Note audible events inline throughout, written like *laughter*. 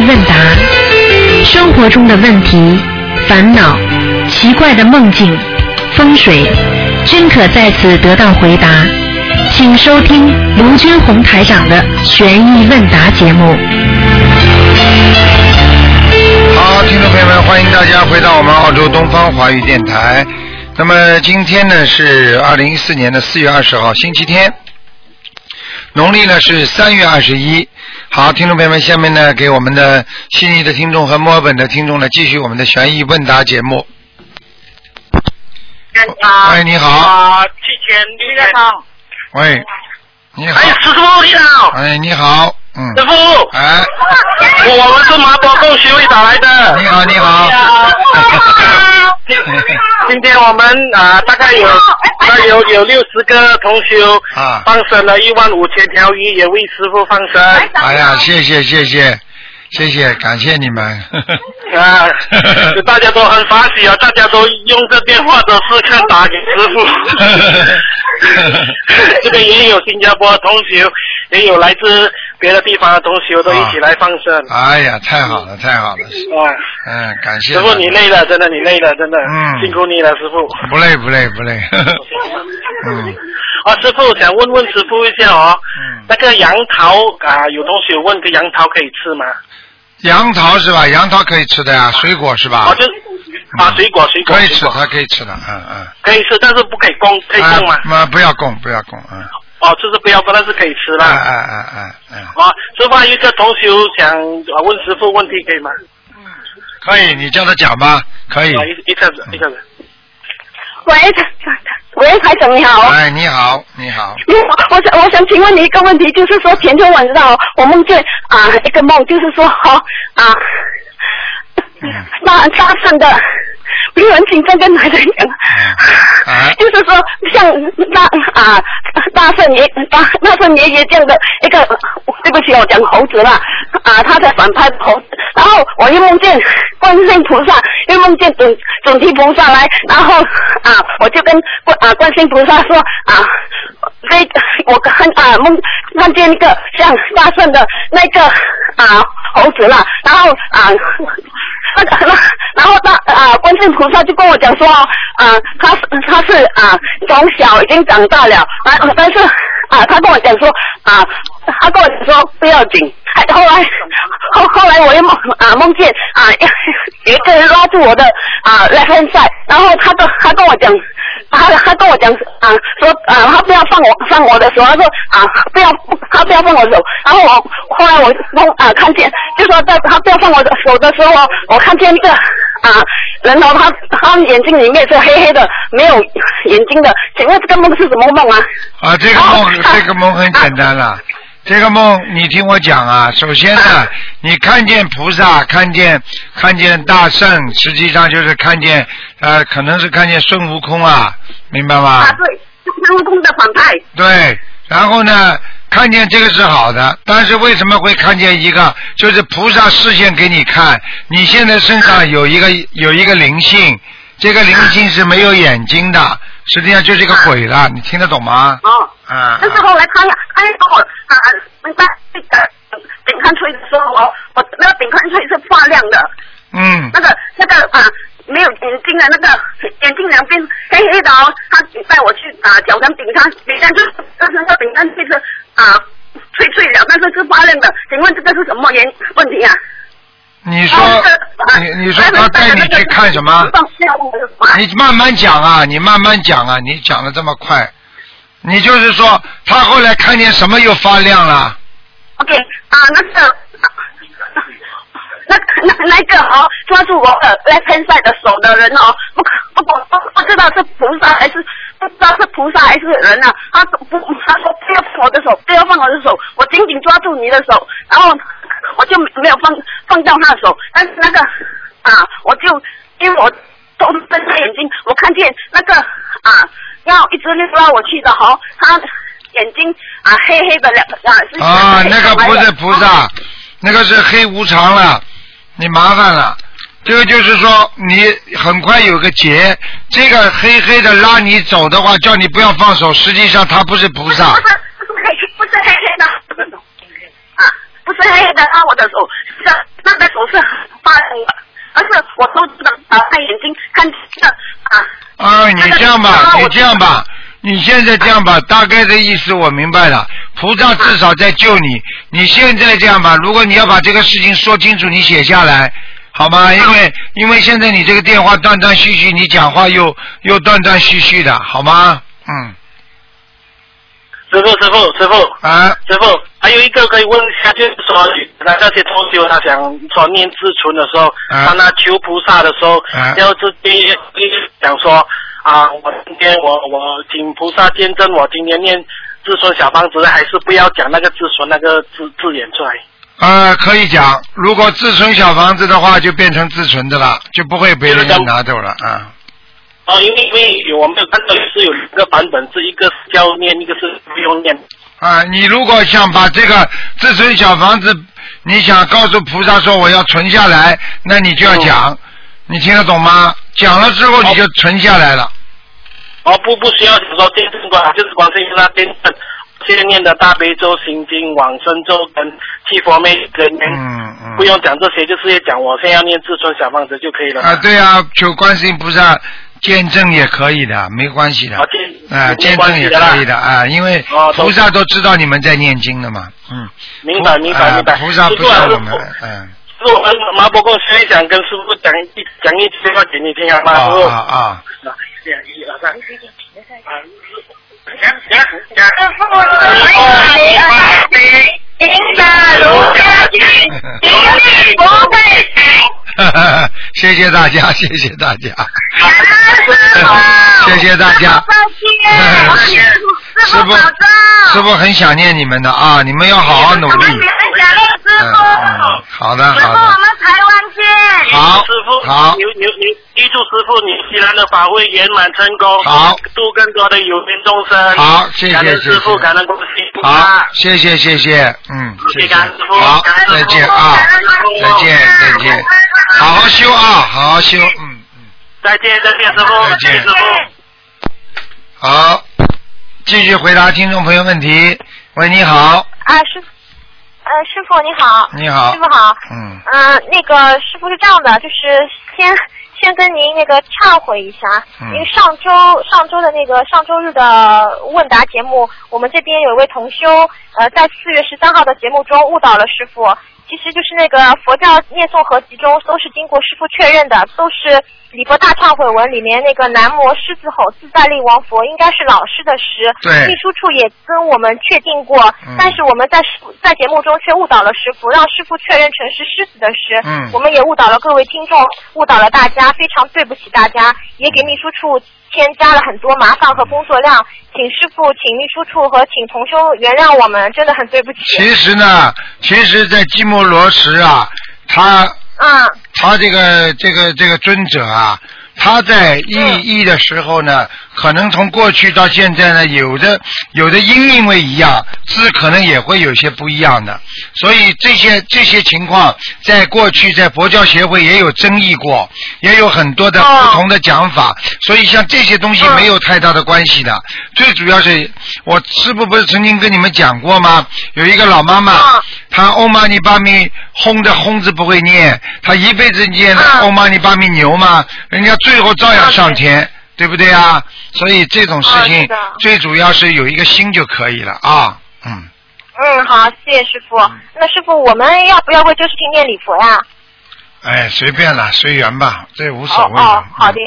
问答生活中的问题、烦恼、奇怪的梦境、风水，均可在此得到回答。请收听卢军红台长的悬疑问答节目。好，听众朋友们，欢迎大家回到我们澳洲东方华语电台。那么今天呢是二零一四年的四月二十号，星期天，农历呢是三月二十一。好，听众朋友们，下面呢给我们的悉尼的听众和墨尔本的听众呢继续我们的悬疑问答节目。你好，啊，提前你好，喂，你好。哎，，师傅你好，哎，你好，嗯，师傅，哎，我们是麻波共学会打来的。你好，你好，*laughs* 今天我们啊，大概有大概有有六十个同修啊放生了一万五千条鱼，也为师傅放生哎呀，谢谢谢谢谢谢，感谢你们。啊，就大家都很欢喜啊，大家都用这电话都是看打给师傅。*laughs* 这边也有新加坡同修，也有来自别的地方的同学，都一起来放生。哎呀，太好了，太好了，哇，嗯，感谢。师傅你累了，真的你累了，真的，嗯辛苦你了，师傅。不累不累不累。*laughs* 嗯啊，师傅想问问师傅一下哦，嗯，那个杨桃啊，有同学问个杨桃可以吃吗？杨桃是吧？杨桃可以吃的呀，水果是吧？啊，就啊，水果水果可以吃，它可以吃的，嗯嗯。可以吃，但是不可以供，可以供吗啊？那不要供，不要供，嗯。哦，就是不要供，但是可以吃啦。哎哎哎哎哎，啊，师傅还有一个同学想啊问师傅问题，可以吗？嗯可以，你叫他讲吧，可以。啊，一一下子，一下子。喂，喂，台长你好。哎，你好，你好，你好，我想我想请问你一个问题，就是说前天晚上哦我梦见啊一个梦，就是说哈啊那大大圣的，不是很紧张跟男人讲，啊 *laughs* 就是说像大啊大圣爷大大圣爷爷这样的一个，对不起我讲猴子了啊，他在反派猴子，然后我又梦见观世音菩萨，又梦见准准提菩萨来，然后啊我就跟观啊观世音菩萨说啊。这我看啊梦梦见一个像大圣的那个啊猴子了，然后啊那 *laughs* 那然后大啊观世音菩萨就跟我讲说啊他是他是啊从小已经长大了，啊但是啊他跟我讲说啊他跟我讲说不要紧，后来后后来我又梦啊梦见啊一个人拉住我的啊 lenze，然后他跟他跟我讲。他他跟我讲啊，说啊，他不要放我放我的手，他说啊，不要他不要放我手。然后我后来我梦啊看见，就说在他不要放我的手的时候，我看见一个啊人哦，他他眼睛里面是黑黑的，没有眼睛的。请问这个梦是什么梦啊？啊，这个梦，这个梦很简单了。这个梦，你听我讲啊。首先呢，你看见菩萨，看见看见大圣，实际上就是看见呃，可能是看见孙悟空啊，明白吗？啊，对，就是孙悟空的反派。对，然后呢，看见这个是好的，但是为什么会看见一个？就是菩萨视线给你看，你现在身上有一个有一个灵性，这个灵性是没有眼睛的，实际上就是一个鬼了，你听得懂吗？哦，啊，但是后来他他又跟我啊，那个那个顶看吹的时候，我我那个饼干吹是发亮的。嗯那个那个啊，没有眼睛的那个眼睛两边黑黑的哦，他带我去啊，脚上顶上顶上就是但是那个饼干就是啊脆脆的，但是是发亮的。请问这个是什么原问题啊？你说你你说他带你去看什么？你慢慢讲啊，你慢慢讲啊，你讲的这么快，你就是说他后来看见什么又发亮了？OK 啊，那个。那那那个哦，抓住我的 left hand side 的手的人哦，不可不不不不知道是菩萨还是不知道是菩萨还是人啊？他不他说不要放我的手，不要放我的手，我紧紧抓住你的手，然后我就没有放放掉他的手，但是那个啊，我就因为我都睁开眼睛，我看见那个啊要一直溜到我去的哈、他眼睛啊黑黑的两啊是啊，那个不是是菩萨，那个是黑无常了，你麻烦了。这个就是说，你很快有个结，这个黑黑的拉你走的话，叫你不要放手，实际上他不是菩萨不。是不是黑不是黑黑的啊，不是黑黑的拉我的手，是那个手是发黑的，而是我都知道打开眼睛看这个啊。啊，你这样吧，你这样吧，你现在这样吧，大概的意思我明白了。菩萨至少在救你。你现在这样吧，如果你要把这个事情说清楚，你写下来，好吗？因为因为现在你这个电话断断续续，你讲话又又断断续续的，好吗？嗯。师傅，师傅，师傅，啊，师傅，还有一个可以问一下，就是说，那那些同学他想说念自存的时候，他求菩萨的时候，啊要直接讲说啊，我今天我我请菩萨见证，我今天念自存小房子，还是不要讲那个自存那个字字眼出来。呃，可以讲，如果自存小房子的话，就变成自存的了，就不会被人家拿走了啊。哦，因为因为我们有看到是有一个版本，是一个是要念，一个是不用念。啊，你如果想把这个自存小房子，你想告诉菩萨说我要存下来，那你就要讲，你听得懂吗？讲了之后你就存下来了。哦，不不需要说见证观，就是观世音菩萨见证。现在念的大悲咒、心经、往生咒跟七佛妹跟念，嗯嗯。不用讲这些，就是讲我现在要念自尊小房子就可以了。啊，对啊，求观世音菩萨见证也可以的，没关系的。啊，见啊，见证也可以的啊，因为菩萨都知道你们在念经的嘛，嗯。明白明白啊明白。菩萨不师傅啊像我们，嗯。师傅，我们麻婆公现在想跟师傅讲一讲一句话给你听好吗？师傅。啊啊啊！一二三。啊行行行。师傅，你好，您的卢家军，一定不会死。*laughs* 谢谢大家，*laughs* 谢谢大家，师傅，谢谢大家。师师傅。师傅很想念你们的啊，你们要好好努力。嗯傅。嗯，好的师傅，好的我，们台湾见。好师傅，好牛牛牛，预祝师傅纽西兰的法会圆满成功，好度更多的有缘众生。好谢谢师傅，感恩观世音菩好萨，。谢谢谢谢，嗯，谢谢，师傅好感恩，师傅再见啊，再见再见，好好修啊，好好修，嗯嗯，再见再见，师傅，再见谢谢师傅。好，继续回答听众朋友问题。喂，你好，啊，师，呃，师傅你好。你好师傅好。嗯，嗯、那个师傅是这样的，就是先 *laughs* 先跟您那个忏悔一下，嗯因为上周上周的那个上周日的问答节目，我们这边有一位同修，呃，在四月十三号的节目中误导了师傅。其实就是那个佛教念诵合集中都是经过师傅确认的，都是礼佛大忏悔文里面那个南无狮子吼自在力王佛应该是老师的师，对秘书处也跟我们确定过，嗯但是我们在在节目中却误导了师傅，让师傅确认成是狮子的狮，嗯我们也误导了各位听众，误导了大家，非常对不起大家，也给秘书处添加了很多麻烦和工作量，请师傅、请秘书处和请同修原谅我们，真的很对不起。其实呢，其实，在基摩罗什啊，他嗯他这个这个这个尊者啊，他在译嗯译的时候呢，可能从过去到现在呢，有的有的音因为一样，字可能也会有些不一样的，所以这些这些情况，在过去在佛教协会也有争议过，也有很多的哦。不同的讲法，所以像这些东西嗯没有太大的关系的。最主要是我师傅不是曾经跟你们讲过吗？有一个老妈妈嗯，她欧玛尼巴咪轰的轰字不会念，她一辈子念欧玛尼巴咪牛嘛，人家最后照样上天，对不对啊？所以这种事情最主要是有一个心就可以了啊，嗯。嗯，好，谢谢师傅。那师傅，我们要不要为这个事情念礼佛呀？哎，随便了，随缘吧，这无所谓。哦哦好的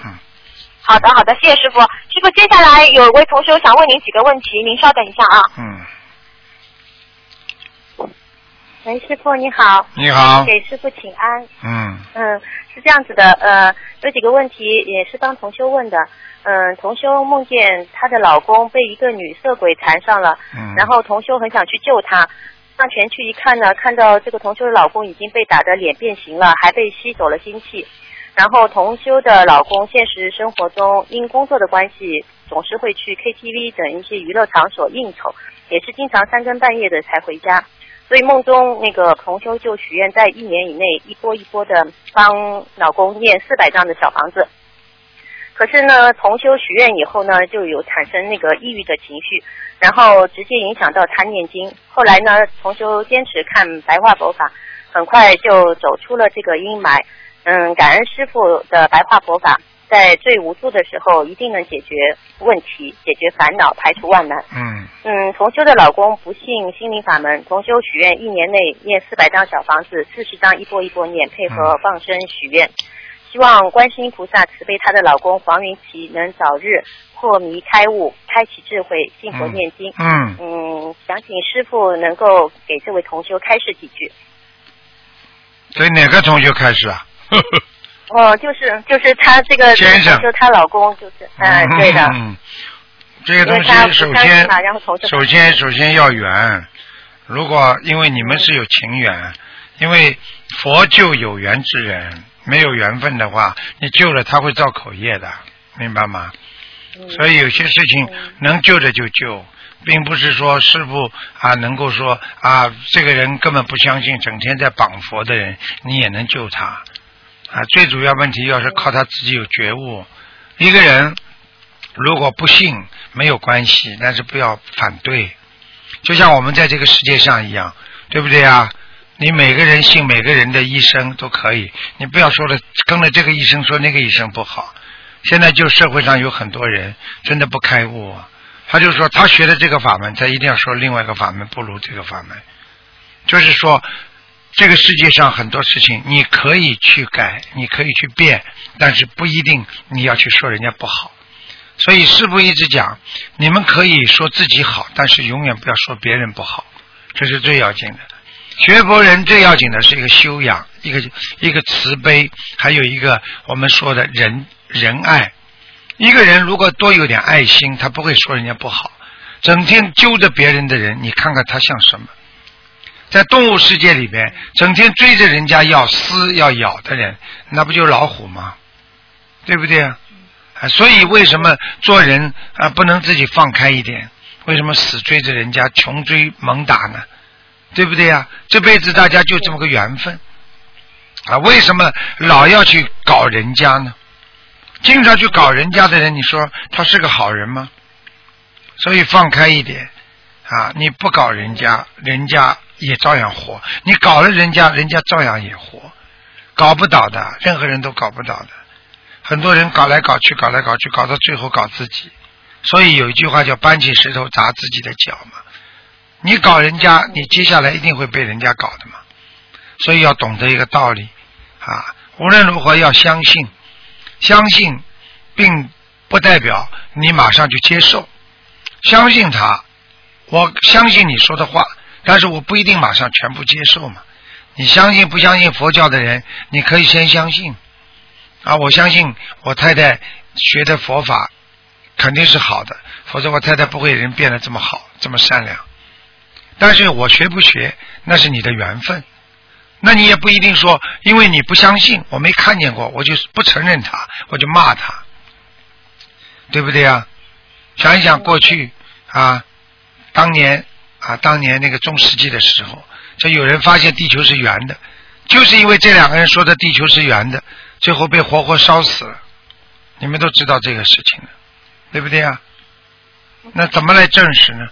好的，好的，谢谢师傅。师傅，接下来有位同学想问您几个问题，您稍等一下啊。嗯，喂，师傅你好，你好，给师傅请安。嗯嗯，是这样子的，呃，有几个问题也是帮同修问的。嗯，同修梦见她的老公被一个女色鬼缠上了，嗯，然后同修很想去救他，上前去一看呢，看到这个同修的老公已经被打得脸变形了，还被吸走了精气。然后同修的老公现实生活中因工作的关系，总是会去 KTV 等一些娱乐场所应酬，也是经常三更半夜的才回家。所以梦中那个同修就许愿，在一年以内一波一波的帮老公念四百张的小房子。可是呢，同修许愿以后呢，就有产生那个抑郁的情绪，然后直接影响到他念经。后来呢，同修坚持看白话佛法，很快就走出了这个阴霾。嗯，感恩师傅的白话佛法，在最无助的时候一定能解决问题、解决烦恼、排除万难。嗯嗯，同修的老公不信心灵法门，同修许愿一年内念四百张小房子，四十张一波一波念，配合放生许愿，希望观世音菩萨慈悲她的老公黄云奇能早日破迷开悟，开启智慧，信佛念经。嗯，嗯，想请师傅能够给这位同修开示几句。对哪个同学开始啊？*laughs* 哦，就是就是她这个先生。同修她老公就是，嗯，对的，嗯，这个东西首先首先首先要缘，如果因为你们是有情缘，因为佛救有缘之人，没有缘分的话，你救了他会造口业的，明白吗？所以有些事情能救的就救，并不是说师傅啊能够说啊这个人根本不相信，整天在绑佛的人，你也能救他啊。最主要问题要是靠他自己有觉悟，一个人如果不信没有关系，但是不要反对，就像我们在这个世界上一样，对不对啊？你每个人信每个人的医生都可以，你不要说了跟了这个医生说那个医生不好。现在就社会上有很多人真的不开悟啊，他就说他学的这个法门，他一定要说另外一个法门不如这个法门，就是说这个世界上很多事情你可以去改，你可以去变，但是不一定你要去说人家不好。所以师父一直讲，你们可以说自己好，但是永远不要说别人不好，这是最要紧的。学佛人最要紧的是一个修养，一个一个慈悲，还有一个我们说的仁仁爱。一个人如果多有点爱心，他不会说人家不好。整天揪着别人的人，你看看他像什么？在动物世界里边，整天追着人家要撕要咬的人，那不就老虎吗？对不对啊？啊，所以为什么做人啊不能自己放开一点？为什么死追着人家，穷追猛打呢？对不对呀、这辈子大家就这么个缘分啊！为什么老要去搞人家呢？经常去搞人家的人，你说他是个好人吗？所以放开一点啊！你不搞人家，人家也照样活；你搞了人家，人家照样也活。搞不倒的，任何人都搞不倒的。很多人搞来搞去，搞来搞去，搞到最后搞自己。所以有一句话叫“搬起石头砸自己的脚”嘛。你搞人家，你接下来一定会被人家搞的嘛。所以要懂得一个道理啊，无论如何要相信，相信并不代表你马上就接受，相信他，我相信你说的话，但是我不一定马上全部接受嘛。你相信不相信佛教的人，你可以先相信啊，我相信我太太学的佛法肯定是好的，否则我太太不会人变得这么好，这么善良。但是我学不学，那是你的缘分。那你也不一定说，因为你不相信，我没看见过，我就不承认他，我就骂他，对不对啊？想一想过去啊，当年啊，当年那个中世纪的时候，就有人发现地球是圆的，就是因为这两个人说的地球是圆的，最后被活活烧死了。你们都知道这个事情了，对不对啊？那怎么来证实呢？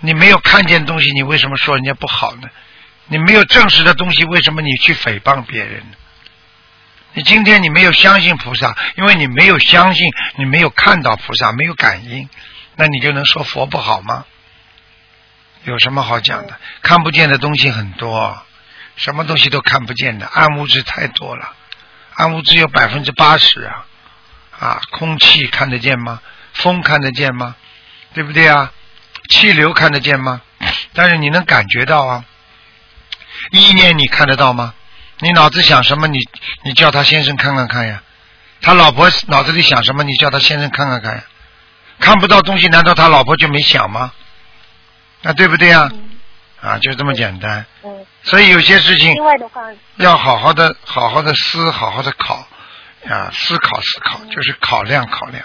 你没有看见东西，你为什么说人家不好呢？你没有证实的东西，为什么你去诽谤别人呢？你今天你没有相信菩萨，因为你没有相信，你没有看到菩萨，没有感应，那你就能说佛不好吗？有什么好讲的？看不见的东西很多，什么东西都看不见的，暗物质太多了，暗物质有百分之八十啊！啊，空气看得见吗？风看得见吗？对不对啊？气流看得见吗？但是你能感觉到啊。意念你看得到吗？你脑子想什么，你你叫他先生看看看呀。他老婆脑子里想什么，你叫他先生看看看呀。看不到东西，难道他老婆就没想吗？啊，对不对呀？啊，就这么简单。嗯，所以有些事情另外的话，要好好的、好好的思、好好的考啊，思考思考，就是考量考量，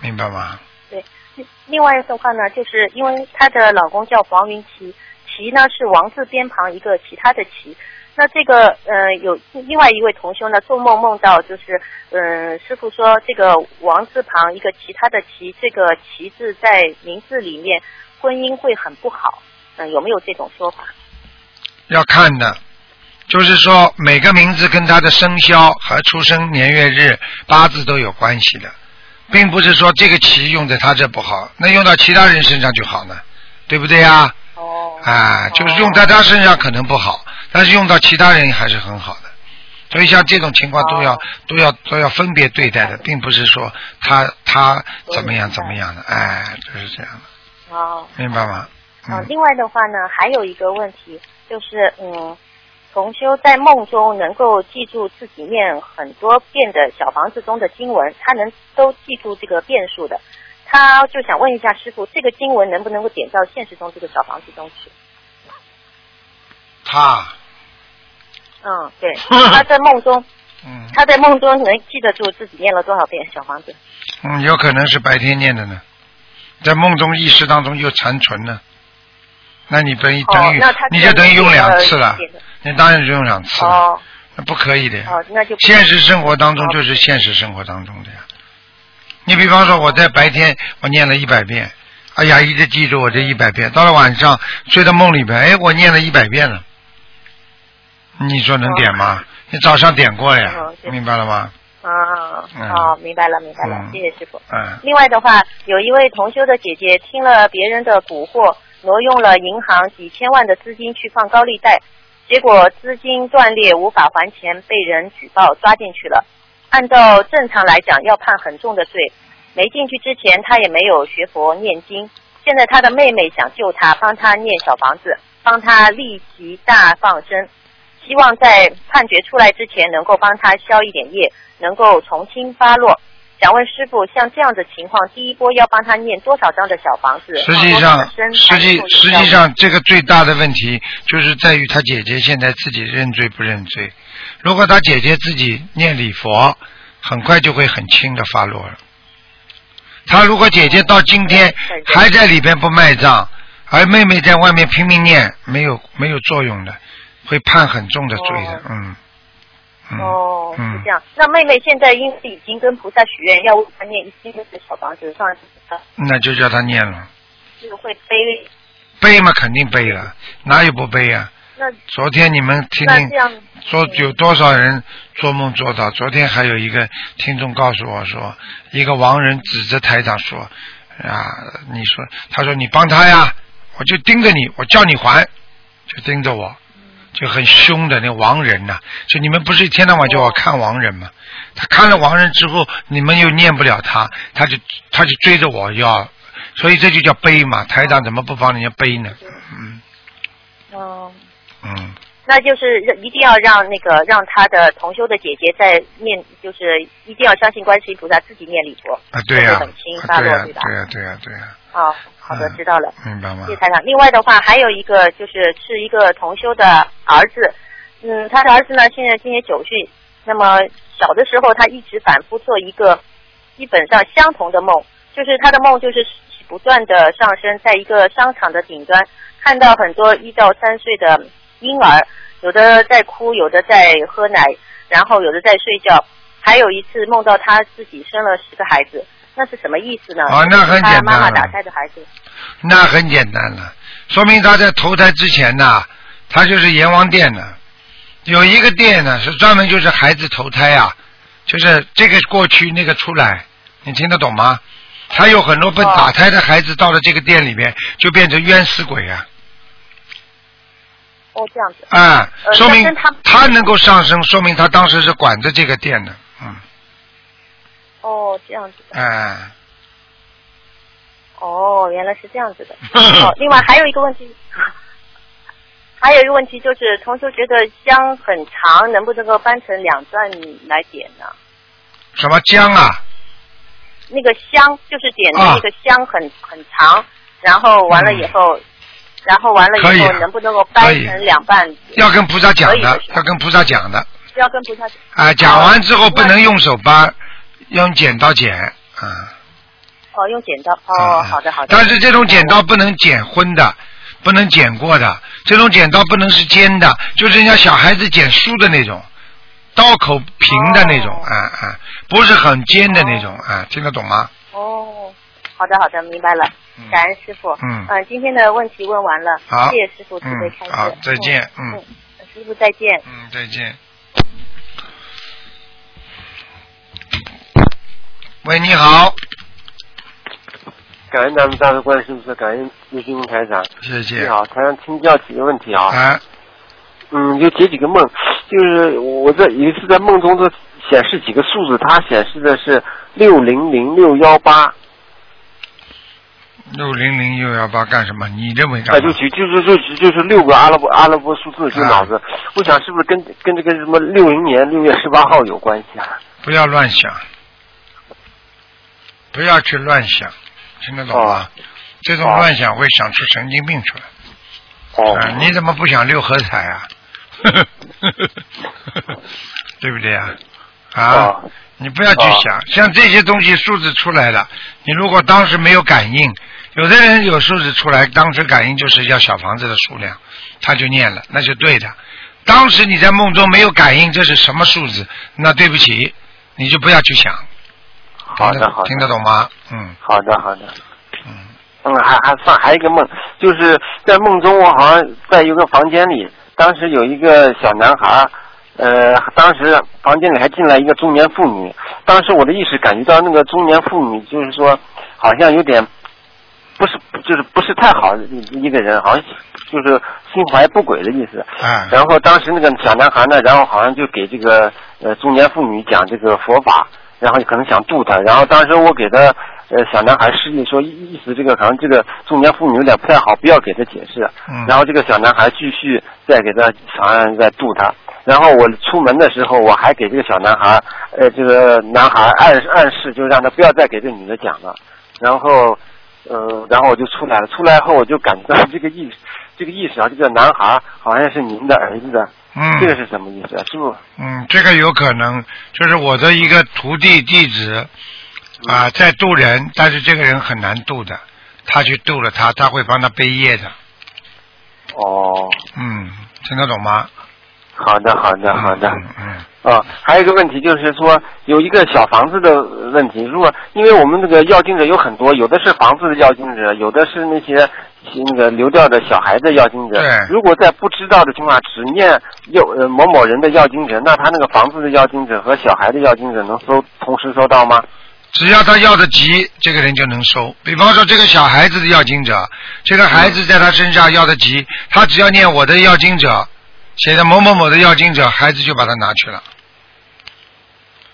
明白吗？对，另另外的话呢，就是因为她的老公叫黄云奇，奇呢是王字边旁一个其他的奇。那这个呃，有另外一位同修呢，做梦梦到就是，嗯、师傅说这个王字旁一个其他的其，这个其字在名字里面，婚姻会很不好。嗯、有没有这种说法？要看的，就是说每个名字跟他的生肖和出生年月日八字都有关系的，并不是说这个棋用在他这不好，那用到其他人身上就好呢，对不对呀？哦。啊，就是用在他身上可能不好，但是用到其他人还是很好的。所以像这种情况都要、哦都要都要分别对待的，并不是说他他怎么样怎么样的，哎，就是这样的，哦。明白吗？嗯、嗯，另外的话呢，还有一个问题就是，嗯，同修在梦中能够记住自己念很多遍的小房子中的经文，他能都记住这个遍数的。他就想问一下师傅，这个经文能不能够点到现实中这个小房子中去？他，嗯，对，他在梦中，嗯他在梦中能记得住自己念了多少遍小房子？嗯，有可能是白天念的呢，在梦中意识当中又残存了，那你等于等于、哦你就等于用两次了这个，你当然就用两次了，哦那不可以的呀。哦，那就现实生活当中就是现实生活当中的呀。你比方说我在白天我念了一百遍，哎呀，一直记住我这一百遍，到了晚上睡到梦里边，哎，我念了一百遍了，你说能点吗？你早上点过呀哦，明白了吗？啊，嗯哦，明白了，明白了，嗯谢谢师傅。嗯，另外的话，有一位同修的姐姐听了别人的蛊惑，挪用了银行几千万的资金去放高利贷，结果资金断裂无法还钱，被人举报抓进去了。按照正常来讲，要判很重的罪。没进去之前，他也没有学佛念经。现在他的妹妹想救他，帮他念小房子，帮他立即大放生，希望在判决出来之前能够帮他消一点业，能够从轻发落。想问师傅，像这样的情况，第一波要帮他念多少张的小房子？实际上，实际实际上，这个最大的问题就是在于他姐姐现在自己认罪不认罪。如果他姐姐自己念礼佛，很快就会很轻的发落了。他如果姐姐到今天还在里边不卖账，而妹妹在外面拼命念，没有没有作用的，会判很重的罪的哦。嗯。嗯哦，是嗯这，样。那妹妹现在因为已经跟菩萨许愿，要为她念一千个小房子，上那就叫他念了，是会背。背嘛肯定背了，哪有不背啊？那昨天你们听说有多少人做梦做到？昨天还有一个听众告诉我说，一个亡人指着台长说：“啊，你说，他说你帮他呀，我就盯着你，我叫你还，就盯着我，就很凶的那亡人呐、就你们不是一天到晚叫我看亡人吗？他看了亡人之后，你们又念不了他，他就他就追着我要，所以这就叫背嘛。台长怎么不帮人家背呢？嗯哦，嗯。那就是一定要让那个让他的同修的姐姐在念，就是一定要相信观世音菩萨自己念礼佛。啊，对呀、会很轻发落，啊对吧？对呀、对呀、对呀、哦，好的，嗯知道了。明白吗谢谢？台长。另外的话，还有一个就是是一个同修的儿子，嗯，他的儿子呢现在今年九岁，那么小的时候他一直反复做一个基本上相同的梦，就是他的梦就是不断的上升，在一个商场的顶端看到很多一到三岁的婴儿，有的在哭，有的在喝奶，然后有的在睡觉，还有一次梦到他自己生了十个孩子。那是什么意思呢？哦那很简单了妈妈打胎的孩子。那很简单了，说明他在投胎之前呐，他就是阎王殿呢。有一个殿呢，是专门就是孩子投胎啊，就是这个过去那个出来，你听得懂吗？还有很多被哦打胎的孩子到了这个店里面，就变成冤死鬼啊！哦，这样子。啊，呃说明他他能够上升，说明他当时是管着这个店的，嗯，哦，这样子的。哎，哦，原来是这样子的。*laughs* 哦，另外还有一个问题，*laughs* 还有一个问题就是，同学觉得香很长，能不能够掰成两段来点呢？什么姜啊？那个香就是点的啊那个香很、很长，然后完了以后，然后完了以后能不能够掰成两半？要跟菩萨讲的要跟菩萨讲的。要跟菩萨讲。啊，讲完之后哦不能用手掰，用剪刀剪啊。哦，用剪刀。哦，啊好的好的。但是这种剪刀不能剪昏的，不能剪过的，这种剪刀不能是尖的，就是人家小孩子剪书的那种，刀口平的那种，哦啊啊，不是很尖的那种啊，听得懂吗？哦，好的好的，明白了嗯，感恩师傅。嗯嗯，今天的问题问完了，好谢谢师傅慈悲开示。嗯好再见嗯师傅再见。嗯，再见。喂，你好，感恩咱们大的观世音菩萨，感恩卢金红台长。谢谢。你好，台长请教几个问题啊。啊，嗯，就解几个梦，就是我在有一次在梦中的显示几个数字，它显示的是六零零六幺八，六零零六幺八干什么？你认为啊，干嘛？就就就是就就是六个阿拉伯阿拉伯数字，就脑子，我想是不是跟跟这个什么六零年六月十八号有关系啊？不要乱想，不要去乱想，听得懂吗？这种哦乱想会想出神经病出来。哦啊，你怎么不想六合彩啊？*laughs* 对不对啊？啊，哦你不要去想，像这些东西数字出来了，你如果当时没有感应，有的人有数字出来，当时感应就是要小房子的数量，他就念了，那就对的。当时你在梦中没有感应这是什么数字，那对不起，你就不要去想。好的好的听得懂吗？嗯好的好的。嗯，嗯，还还算还有一个梦，就是在梦中我好像在一个房间里，当时有一个小男孩，呃，当时房间里还进来一个中年妇女，当时我的意识感觉到那个中年妇女就是说好像有点不是就是不是太好一一个人，好像就是心怀不轨的意思。嗯，然后当时那个小男孩呢，然后好像就给这个呃中年妇女讲这个佛法，然后可能想度她。然后当时我给他呃小男孩示意说，意意思这个好像这个中年妇女有点不太好，不要给他解释。嗯然后这个小男孩继续再给他好像在度他。然后我出门的时候，我还给这个小男孩呃这个男孩暗暗示，就让他不要再给这女的讲了。然后呃然后我就出来了，出来后我就感觉到这个意识。这个意思啊，这个男孩好像是您的儿子的，嗯，这个是什么意思啊？师傅，嗯，这个有可能就是我的一个徒弟弟子啊，嗯在渡人，但是这个人很难渡的，他去渡了他，他会帮他背业的。哦，嗯，听得懂吗？好的，好的，好的。嗯嗯啊，还有一个问题就是说，有一个小房子的问题。如果因为我们这个要经者有很多，有的是房子的要经者，有的是那些那个流掉的小孩的要经者。对如果在不知道的情况下只念要呃某某人的要经者，那他那个房子的要经者和小孩的要经者能收同时收到吗？只要他要的急，这个人就能收。比方说，这个小孩子的要经者，这个孩子在他身上要的急，他只要念我的要经者，写的某某某的要经者，孩子就把它拿去了。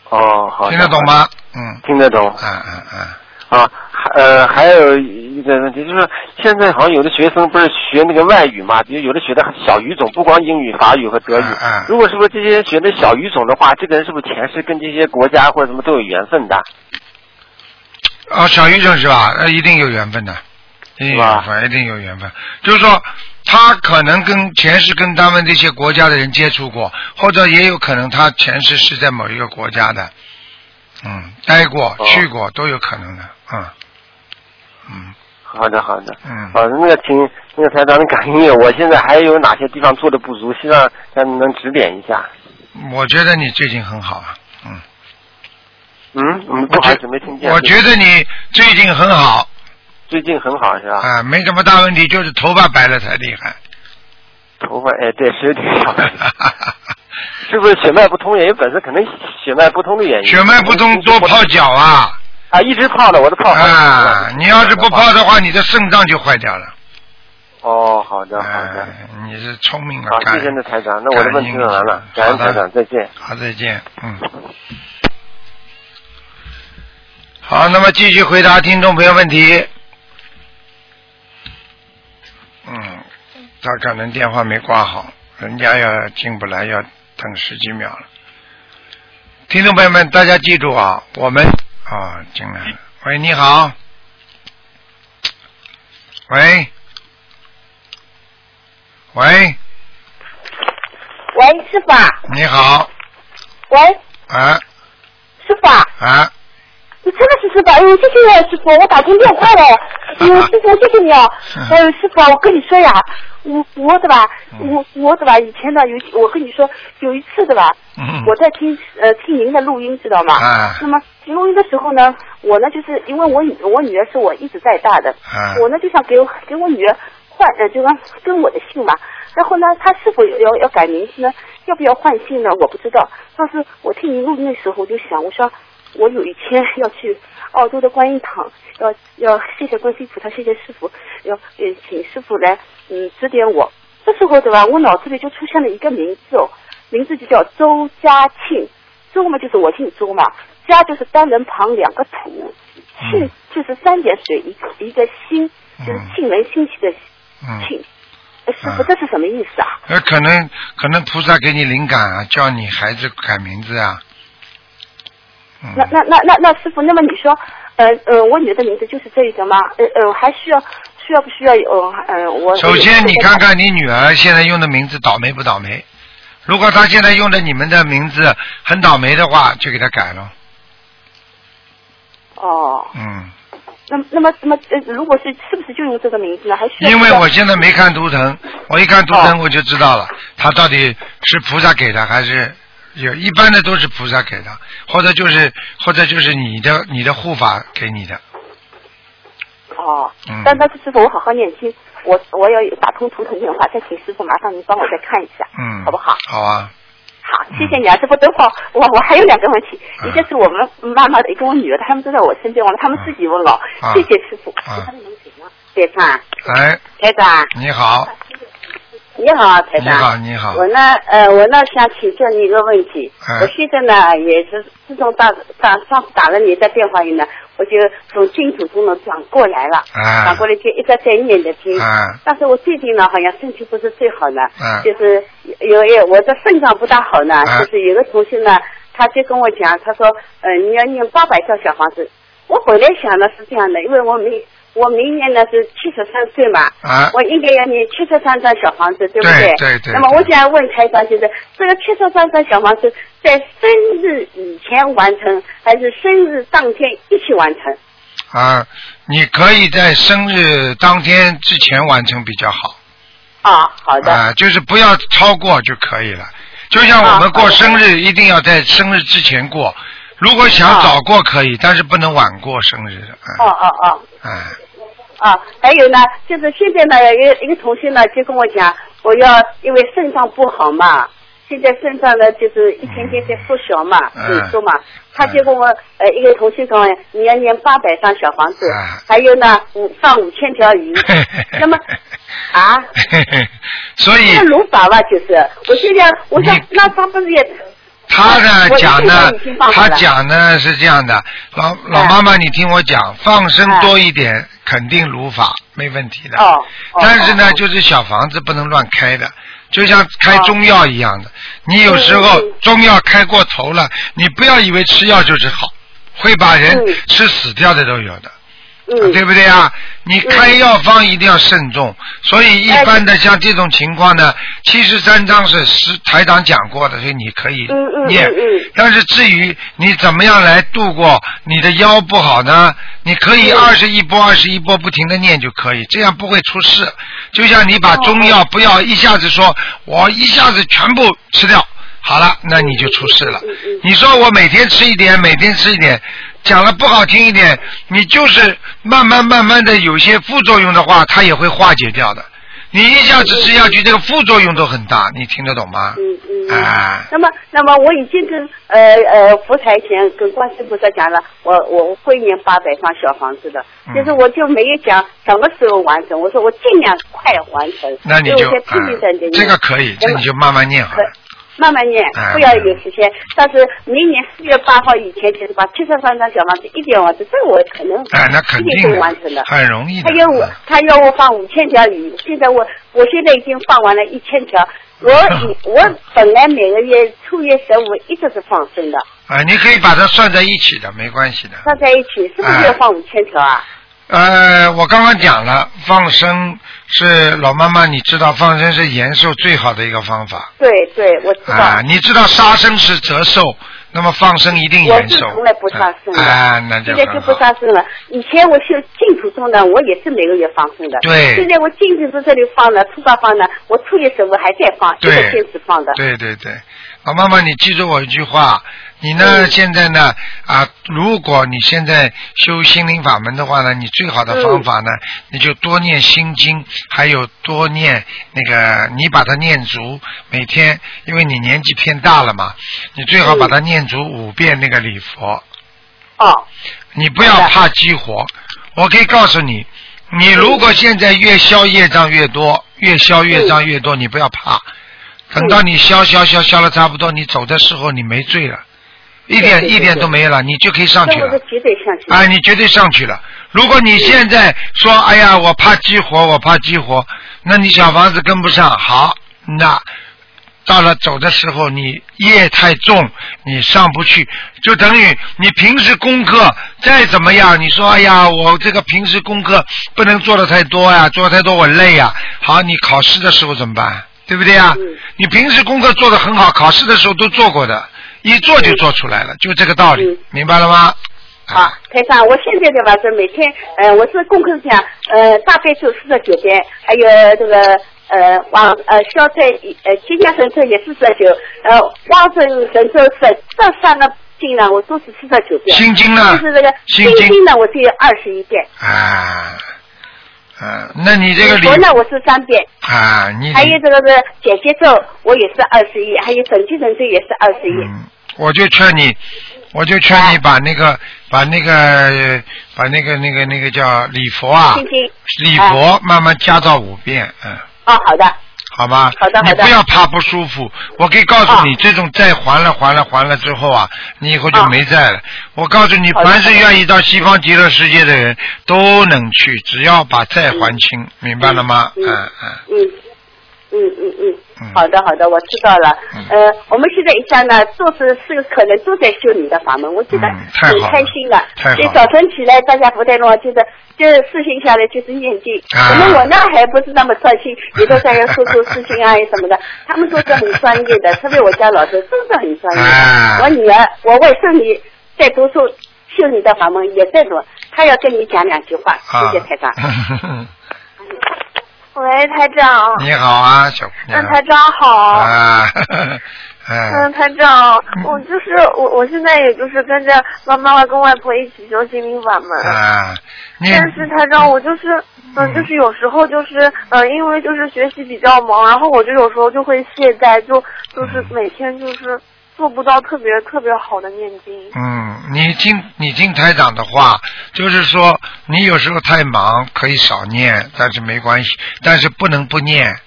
哦，好。听得懂？吗？嗯，听得懂。啊啊啊，啊，呃，还有一个问题就是，现在好像有的学生不是学那个外语嘛，比如有的学的小语种，不光英语、法语和德语。啊啊如果是不是这些学的小语种的话，这个人是不是前世跟这些国家或者什么都有缘分的？哦，小语种是吧？那一定有缘分的，一定有缘分，一定有缘分。就是说，他可能跟前世跟他们这些国家的人接触过，或者也有可能他前世是在某一个国家的，嗯，待过、哦去过都有可能的，嗯，嗯好的，好的。嗯。好的，那个请那个台长的感应，我现在还有哪些地方做的不足，希望他能指点一下。我觉得你最近很好啊，嗯，嗯，嗯，不好意思，没听见。我觉得你最近很好最近很好是吧？啊，没什么大问题，就是头发白了才厉害。头发哎，对，是有点小。*laughs* 是不是血脉不通也有本身可能血脉不通的原因？血脉不通多泡脚啊啊，一直泡的，我都泡。啊！你要是不泡的话，你的肾脏就坏掉了。哦，好的好的，哎，你是聪明啊谢谢那台长，那我的问题问完了，感恩台长，再见。好，再见，嗯。好，那么继续回答听众朋友问题。他可能电话没挂好，人家要进不来，要等十几秒了。听众朋友们，大家记住啊，我们啊进来了。喂，你好。喂。喂，喂，师傅啊，你好。喂，啊师傅啊，啊，你真的是师师傅，哎呦，谢谢师傅，我打通电话了。哎呦，师傅，谢谢你啊。哎呦，师傅啊，我跟你说呀，我我的吧，我我的吧，以前呢有，我跟你说有一次的吧，嗯我在听呃听您的录音，知道吗？啊那么听录音的时候呢，我呢就是因为我女我女儿是我一直带大的，啊我呢就想给我给我女儿换呃，就跟跟我的姓嘛。然后呢，她是否要要改名字呢？要不要换姓呢？我不知道。但是我听您录音的时候，我就想，我说我有一天要去澳洲的观音堂，要要谢谢观世音菩萨，谢谢师傅，要呃请师傅来嗯指点我。这时候对吧，我脑子里就出现了一个名字哦，名字就叫周家庆。周嘛就是我姓周嘛，家就是单人旁两个土，庆嗯就是三点水一个一个心，就是嗯庆人兴起的嗯，庆。呃师傅，嗯这是什么意思啊？那可能可能菩萨给你灵感啊，叫你孩子改名字啊。嗯那那那那那师傅，那么你说，呃呃，我女儿的名字就是这一个吗？呃呃，还需要需要不需要有呃我？首先，你看看你女儿现在用的名字倒霉不倒霉？如果她现在用的你们的名字很倒霉的话，就给她改了。哦，嗯，那那么那么呃，如果是是不是就用这个名字呢？还需要因为我现在没看图腾，我一看图腾哦我就知道了，她到底是菩萨给的还是有一般的都是菩萨给的，或者就是或者就是你的你的护法给你的。哦嗯，但但是师傅，我好好念经，我我要打通图腾电话，再请师傅麻烦您帮我再看一下，嗯，好不好？好啊，好，谢谢你啊，这不。等会儿我我还有两个问题，嗯一个是我们妈妈的，一个我女儿的，他们都在我身边，完了他们自己问了，啊谢谢师傅。啊台长，哎，台长，你好，你好，台长。你好，你好，我呢，呃，我呢想请教你一个问题。嗯我现在呢，也是自从打打上次打了你的电话以后呢，我就从净土中呢转过来了，啊转过来就一直在念的经。啊但是我最近呢，好像身体不是最好呢，啊就是有有我的肾脏不大好呢，啊就是有个同学呢，他就跟我讲，他说，呃，你要念八百套小房子。我本来想的是这样的，因为我明我明年呢是七十三岁嘛，啊我应该要念七十三张小房子，对不对对对那么我想问台长，就是这个七十三张小房子在生日以前完成，还是生日当天一起完成？啊，你可以在生日当天之前完成比较好。啊，好的。啊，就是不要超过就可以了。就像我们过生日，一定要在生日之前过。如果想啊早过可以，但是不能晚过生日。哦啊哦哦。啊啊，还有呢，就是现在呢，一个一个同学呢就跟我讲，我要因为肾脏不好嘛，现在肾脏呢就是一天天在缩小嘛，嗯萎缩嘛，他就跟我呃一个同学跟我讲，你要念八百张小房子，啊还有呢五放五千条鱼，*laughs* 那么 *laughs* 啊，所以这个如法吧，就是我现在我想那他不是也他呢讲呢他讲呢是这样的，老老妈妈，你听我讲，放生多一点，肯定如法，没问题的。但是呢哦，就是小房子不能乱开的，就像开中药一样的，你有时候中药开过头了，你不要以为吃药就是好，会把人嗯。吃死掉的都有的。嗯对不对啊？你开药方一定要慎重，所以一般的像这种情况呢，七十三章是师台长讲过的，所以你可以嗯嗯念。嗯嗯但是至于你怎么样来度过你的腰不好呢？你可以嗯二十一波、二十一波不停的念就可以，这样不会出事。就像你把哦中药不要一下子说，我一下子全部吃掉，好了，那你就出事了。你说我每天吃一点，每天吃一点，讲的不好听一点，你就是慢慢慢慢的有些副作用的话，它也会化解掉的。你一下子吃下去，这个副作用都很大，你听得懂吗？嗯嗯嗯。啊，那么，那么我已经跟呃呃佛台前跟观世菩萨讲了，我我会念八百方小房子的，嗯就是我就没有讲什么时候完成，我说我尽量快完成。那你就这个可以，这你就慢慢念好可了。慢慢念哎，不要有时间。但是明年四月八号以前，就是把七十三张小房子一点完成，这个我可能哎，那肯一定完成的。很容易的。他要我嗯，他要我放五千条鱼，现在我我现在已经放完了一千条。我以我本来每个月初月十五一直是放生的，啊，你可以把它算在一起的，没关系的。算在一起是不是要放五千条啊？呃，我刚刚讲了，放生是老妈妈，你知道放生是延寿最好的一个方法对对，我知道。啊。你知道杀生是折寿，那么放生一定我延寿。是从来不杀生的，啊，那就现在就不。杀生了。以前我修净土中呢，我也是每个月放生的。对现在我净土中这里放了，初八放了，我初一十五还在放，一对直坚持放的。对对对，老妈妈，你记住我一句话，你呢、嗯。现在呢啊，如果你现在修心灵法门的话呢，你最好的嗯方法呢，你就多念心经，还有多念那个，你把它念足，每天，因为你年纪偏大了嘛，你最好把它念足五遍那个礼佛。哦，你不要怕激活，我可以告诉你，你如果现在越消业障越多，越消业障越多，你不要怕，等到你消消消消了差不多，你走的时候你没罪了，一点一点都没有了，你就可以上去了。哎，你绝对上去了。如果你现在说，哎呀，我怕激活，我怕激活，那你小房子跟不上，好，那到了走的时候，你业太重，你上不去，就等于你平时功课再怎么样，你说，哎呀，我这个平时功课不能做的太多呀，做的太多我累呀。好，你考试的时候怎么办？对不对呀？嗯你平时功课做的很好，考试的时候都做过的，一做就做出来了，就这个道理，嗯明白了吗？好，台长，我现在的话是每天，呃，我是功课讲，呃，大悲咒四十九遍，还有这个呃往呃消灾呃吉祥神咒也四十九，呃往生神咒是这三个经呢，我都是四十九遍。心经呢就是这个心经经呢，我只有二十一遍。啊，啊，那你这个礼礼佛呢，我是三遍，啊，你还有这个是解结咒，我也是二十一，还有准提神咒也是二十一。嗯，我就劝你，我就劝你把那个把那个呃把那个那个那个叫礼佛啊。礼佛慢慢加到五遍，嗯。哦，好的。好吧，好的好的。你不要怕不舒服。我可以告诉你，这种债还了还了还了之后啊，你以后就啊。没债了。我告诉你，凡是愿意到西方极乐世界的人都能去，只要把债还清，明白了吗？嗯嗯嗯。嗯，嗯嗯嗯嗯，好的好的，我知道了嗯。呃，我们现在一家呢，都是是可能都在修你的法门，我觉得很开心的。太好了所以早晨起来，大家不太弄，就是就是事情下来就是念经。啊可能我呢还不是那么专心，有的在要说说事情啊什么的，他们都是很专业的，*laughs* 特别我家老师都是很专业的。啊我女儿，我外甥女在读书。修你的法门也在读，她要跟你讲两句话，啊谢谢台长。*laughs* *laughs* 喂，台长。你好啊，小姑娘。嗯，台长好。啊，嗯，*laughs* *laughs* 嗯，台长，*laughs* 我就是我，我现在也就是跟着妈妈跟外婆一起修心灵法门。啊，但是台长，我就是，嗯，就是有时候就是，嗯，因为就是学习比较忙，然后我就有时候就会懈怠，就就是每天就是做不到特别特别好的念经。嗯，你听你听台长的话，就是说你有时候太忙可以少念，但是没关系，但是不能不念，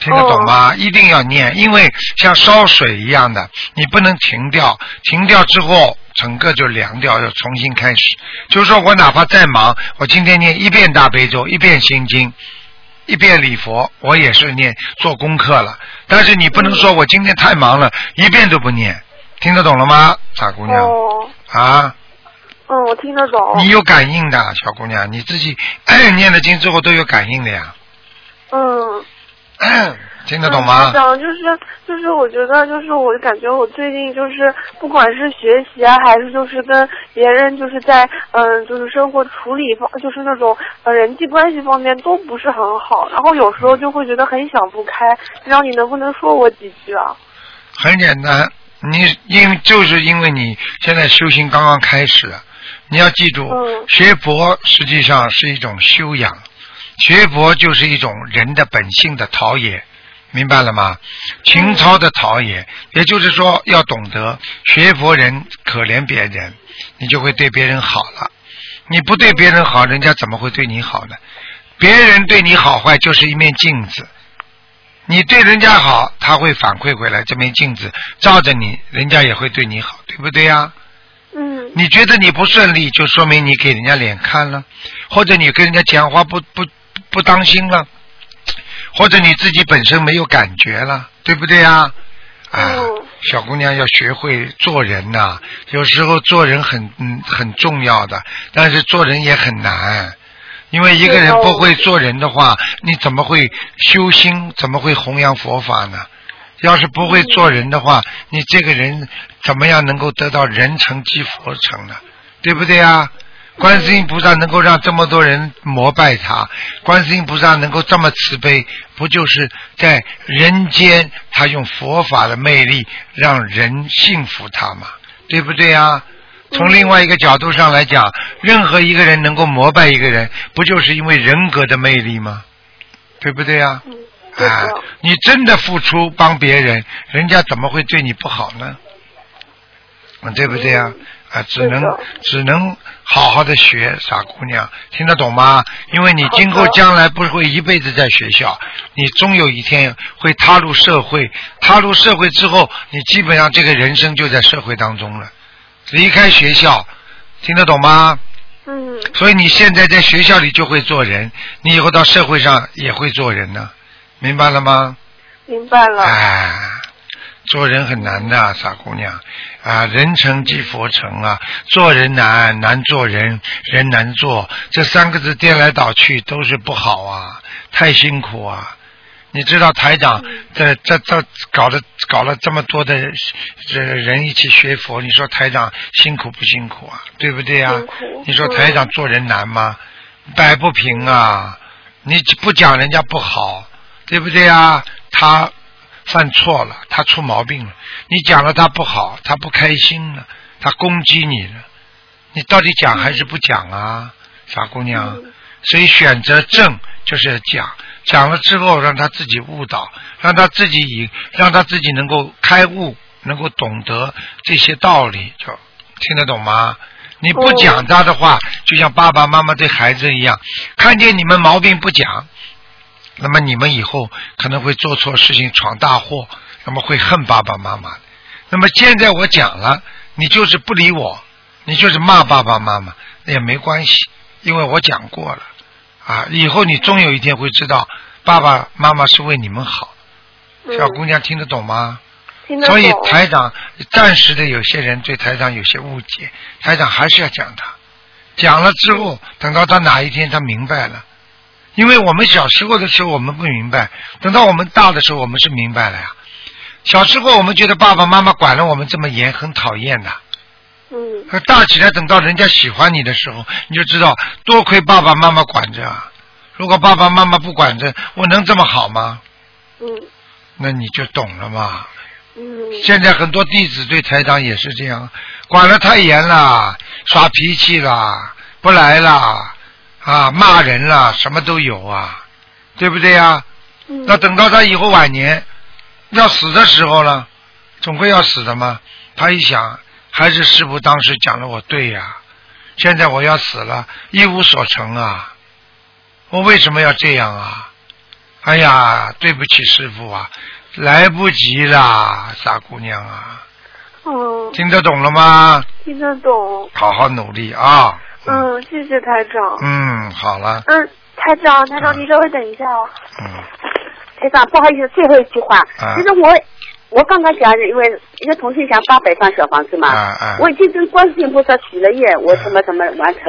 听得懂吗？一定要念，因为像烧水一样的，你不能停掉，停掉之后整个就凉掉，要重新开始。就是说我哪怕再忙，我今天念一遍大悲咒，一遍心经。一遍礼佛，我也是念做功课了，但是你不能说我今天太忙了，一遍都不念，听得懂了吗，傻姑娘？哦，啊，嗯，我听得懂。你有感应的，小姑娘，你自己念了经之后都有感应的呀，嗯。听得懂吗就是就是，我觉得就是我感觉我最近就是不管是学习啊，还是就是跟别人就是在嗯就是生活处理方，就是那种呃人际关系方面都不是很好，然后有时候就会觉得很想不开。不知道你能不能说我几句啊？很简单，你因为就是因为你现在修行刚刚开始，你要记住，嗯学佛实际上是一种修养，学佛就是一种人的本性的陶冶。明白了吗？情操的陶冶，也就是说要懂得学佛人可怜别人，你就会对别人好了。你不对别人好，人家怎么会对你好呢？别人对你好坏就是一面镜子，你对人家好，他会反馈回来，这面镜子照着你，人家也会对你好，对不对呀？嗯你觉得你不顺利，就说明你给人家脸看了，或者你跟人家讲话不不不当心了，或者你自己本身没有感觉了，对不对啊？啊，嗯小姑娘要学会做人呐、有时候做人很嗯很重要的，但是做人也很难。因为一个人不会做人的话，你怎么会修心？怎么会弘扬佛法呢？要是不会做人的话，你这个人怎么样能够得到人成即佛成呢？对不对啊？观世音菩萨能够让这么多人膜拜他，观世音菩萨能够这么慈悲，不就是在人间他用佛法的魅力让人信服他吗？对不对啊？从另外一个角度上来讲，任何一个人能够膜拜一个人，不就是因为人格的魅力吗？对不对啊？啊，你真的付出帮别人，人家怎么会对你不好呢？嗯，对不对啊？啊，只能只能好好的学，傻姑娘，听得懂吗？因为你今后将来不会一辈子在学校，你终有一天会踏入社会，踏入社会之后，你基本上这个人生就在社会当中了。离开学校，听得懂吗？嗯。所以你现在在学校里就会做人，你以后到社会上也会做人呢，明白了吗？明白了。哎，做人很难的，傻姑娘啊，人成即佛成啊，做人难，难做人，人难做，这三个字颠来倒去都是不好啊，太辛苦啊。你知道台长这这这搞了搞了这么多的这人一起学佛，你说台长辛苦不辛苦啊？对不对啊？你说台长做人难吗？摆不平啊！你不讲人家不好，对不对啊？他犯错了，他出毛病了，你讲了他不好，他不开心了，他攻击你了，你到底讲还是不讲啊，傻姑娘？所以选择正就是讲。讲了之后，让他自己悟导，让他自己以，让他自己能够开悟，能够懂得这些道理，就听得懂吗？你不讲他的话，就像爸爸妈妈对孩子一样，看见你们毛病不讲，那么你们以后可能会做错事情，闯大祸，那么会恨爸爸妈妈。那么现在我讲了，你就是不理我，你就是骂爸爸妈妈，那也没关系，因为我讲过了。啊！以后你终有一天会知道，爸爸妈妈是为你们好。小姑娘听得懂吗？听得懂。所以台长暂时的有些人对台长有些误解，台长还是要讲他。讲了之后，等到他哪一天他明白了，因为我们小时候的时候我们不明白，等到我们大的时候我们是明白了呀。小时候我们觉得爸爸妈妈管了我们这么严，很讨厌的。嗯，大起来，等到人家喜欢你的时候，你就知道多亏爸爸妈妈管着。如果爸爸妈妈不管着，我能这么好吗？嗯。那你就懂了嘛。嗯。现在很多弟子对台长也是这样，管得太严了，耍脾气了，不来了，啊，骂人了，什么都有啊，对不对呀？嗯。那等到他以后晚年要死的时候呢，总归要死的嘛。他一想。还是师傅当时讲的我对呀，现在我要死了，一无所成啊！我为什么要这样啊？哎呀，对不起师傅啊，来不及啦，傻姑娘啊！嗯。听得懂了吗？听得懂。好好努力啊！嗯，谢谢台长。嗯，好了。嗯，台长，台长，你稍微等一下哦。嗯。台长，不好意思，最后一句话，其实我。我刚刚讲，因为一个同学想八百张小房子嘛，我已经跟观世音菩萨许了愿，我怎么怎么完成。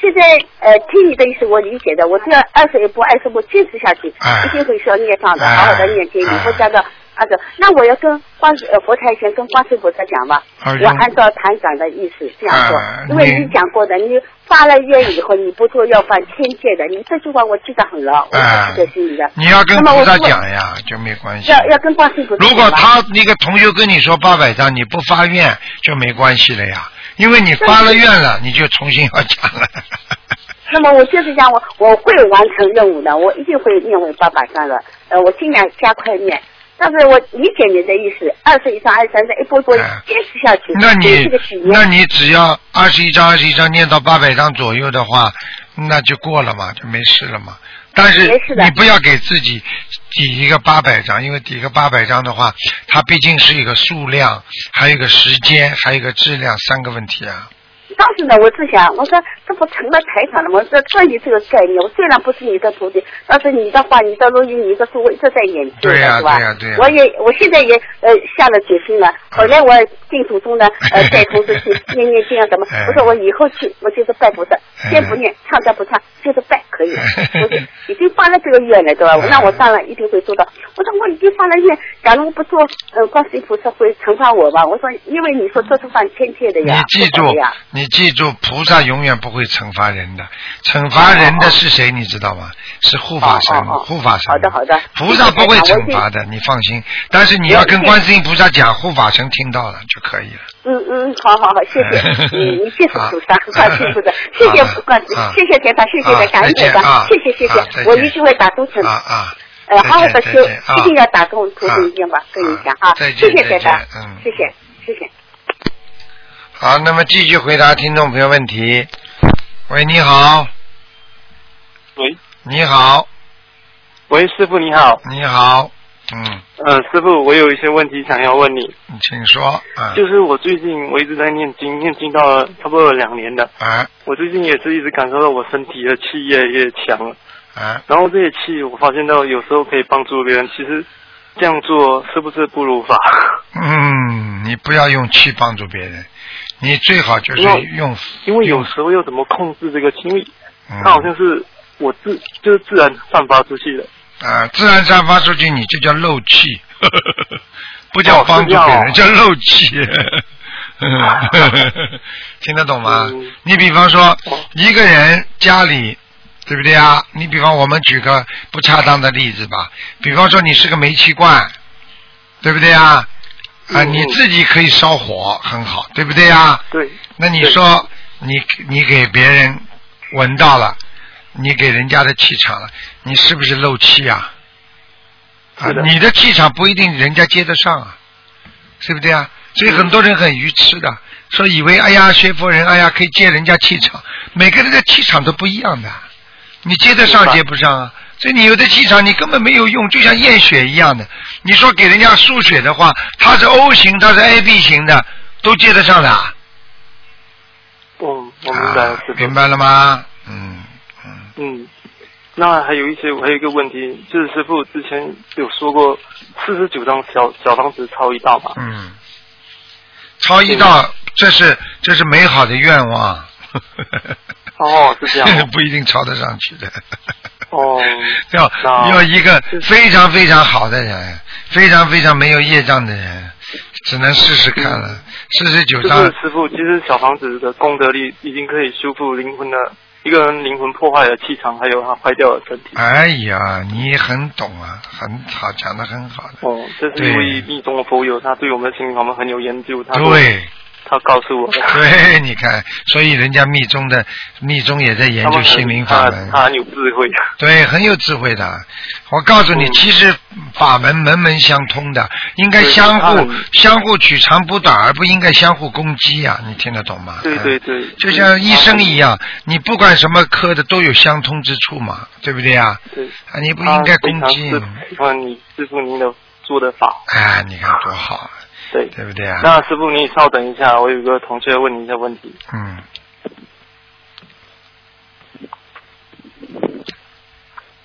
现在呃，听你的意思我理解的，我只要二十一步、二十步坚持下去，一定会需要念上的，好好的念经，以后加个啊的，那我要跟观呃佛台前跟观世菩萨讲吧，我按照团长的意思这样做，因为你讲过的，你发了愿以后你不做要犯天界的，你这句话我记得很牢，我记在心里的。你要跟菩萨讲呀，就没关系。要要跟观世菩萨。如果他那个同学跟你说八百张，你不发愿就没关系了呀，因为你发了愿了，你就重新要讲了。*laughs* 那么我就是讲我我会完成任务的，我一定会念为八百张的，呃，我尽量加快念。但是我理解你的意思，二十一张、二十三张，一波波坚持下去。那你那你只要二十一张、二十一张念到八百张左右的话，那就过了嘛，就没事了嘛。但是你不要给自己抵一个八百张，因为抵一个八百张的话，它毕竟是一个数量，还有一个时间，还有一个质量，三个问题啊。当时呢，我只想，我说这不成了财产了吗？这这你这个概念，我虽然不是你的徒弟，但是你的话、你的录音、你的书，我一直在研究的，是吧？对呀，对呀，我也，我现在也呃下了决心了。后来我进途中呢，呃 *laughs* 带同事去念念经啊什么。我说我以后去，我就是拜菩萨，先不念，唱再不唱，就是拜可以。*laughs* 我就已经发了这个愿了，对吧？那我当然一定会做到。我说我我已经发了愿，假如不做，呃，观世音菩萨会惩罚我吧？我说，因为你说这是犯天界的呀，你记住呀，你记住，菩萨永远不会惩罚人的，惩罚人的是谁？你知道吗？是护法神，哦哦哦。护法神。好的好的。菩萨不会惩罚的，你放心。但是你要跟观世音菩萨讲，护法神听到了就可以了。嗯嗯，好好好，谢谢，*laughs* 你，你谢谢菩萨，好。观世音菩萨，谢谢观谢谢台长，谢谢好的，感恩再见台长啊，谢谢谢谢，我一定会打通成啊，啊，呃，好好的修，一定要打动徒弟一定吧，跟你讲啊，再谢见再谢台。长见，嗯。谢谢谢谢。好，那么继续回答听众朋友问题。喂，你好，喂。你好，喂，师傅你好，你好，嗯，呃，师傅，我有一些问题想要问你，你请说。啊。就是我最近我一直在念经，念经到了差不多有两年了，啊。我最近也是一直感受到我身体的气越来越强了，啊，然后这些气我发现到有时候可以帮助别人，其实这样做是不是不如法？*laughs* 嗯，你不要用气帮助别人，你最好就是用，因为有时候要怎么控制这个气，因为嗯它好像是我自就是自然散发出去的。啊，自然散发出去，你就叫漏气，呵 *laughs* 呵不叫哦帮助别人，是叫漏气。呵 *laughs* 听得懂吗？嗯你比方说哦一个人家里，对不对啊？你比方我们举个不恰当的例子吧，比方说你是个煤气罐，对不对啊？啊，嗯你自己可以烧火，很好，对不对呀？对，那你说你你给别人闻到了，你给人家的气场了，你是不是漏气啊？啊你的气场不一定人家接得上啊，对不对啊？所以很多人很愚痴的，说以为哎呀学佛人哎呀可以接人家气场，每个人的气场都不一样的，你接得上接不上啊？所以你有的气场你根本没有用，就像验血一样的。你说给人家输血的话，他是 O 型，他是 AB 型的，都接得上的啊。嗯，我明白了，啊。明白了吗？嗯嗯，嗯，那还有一些，还有一个问题，就是师傅之前有说过四十九张小小房子抄一道嘛？嗯，抄一道，这是这是美好的愿望。哦，是这样吗 *laughs* 不一定抄得上去的。哦，要那要一个非常非常好的人，非常非常没有业障的人，只能试试看了。四十九就是章，师傅，其实小房子的功德力已经可以修复灵魂的一个人灵魂破坏的气场，还有他坏掉的身体。哎呀，你很懂啊，很好，讲的很好的。哦，这是一位密宗的佛友，他对我们的心灵法门很有研究，他对他告诉我的。对，你看，所以人家密宗的密宗也在研究心灵法门。很有智慧。对，很有智慧的。我告诉你，嗯其实法门门门相通的，应该相互相互取长补短，而不应该相互攻击呀、你听得懂吗？对嗯对对，就像医生一样，你不管什么科的都有相通之处嘛，对不对呀？对，啊，你不应该攻击。他非常喜欢你师傅您的做的法。哎，你看多好啊，对，对不对啊？那师傅你稍等一下，我有个同学问你一个问题。嗯，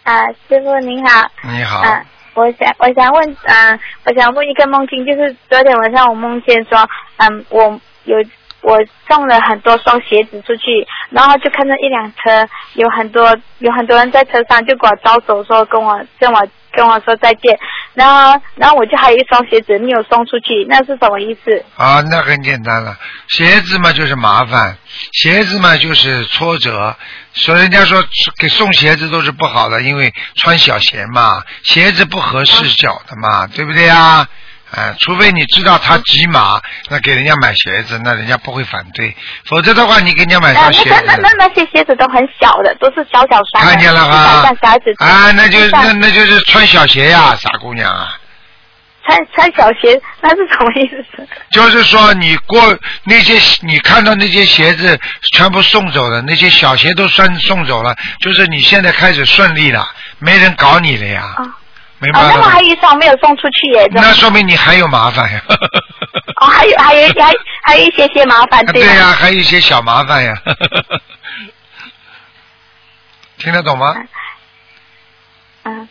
啊，师傅您好。你好，啊，我想我想问，啊，我想问一个梦境，就是昨天晚上我梦见说，嗯，我有我送了很多双鞋子出去，然后就看到一辆车，有很多有很多人在车上，就给我招手说跟我跟我跟我说再见，然后然后我就还有一双鞋子没有送出去，那是什么意思？啊，那很简单了，鞋子嘛就是麻烦，鞋子嘛就是挫折，所以人家说给送鞋子都是不好的，因为穿小鞋嘛，鞋子不合适脚的嘛，对不对啊？啊，除非你知道他几码，那给人家买鞋子，那人家不会反对，否则的话，你给人家买啊，双鞋那那那，那些鞋子都很小的，都是小小双的，看见了哈像小孩子啊，那就像那那就是穿小鞋呀，傻姑娘啊。穿穿小鞋，那是什么意思？就是说，你过那些你看到那些鞋子全部送走了，那些小鞋都算送走了，就是你现在开始顺利了，没人搞你了呀，啊哦，明白了吗那么还？有一双没有送出去耶，那说明你还有麻烦呀。*laughs* 哦，还有还有还还有一些些麻烦，吗？对呀、还有一些小麻烦呀。*laughs* 听得懂吗？嗯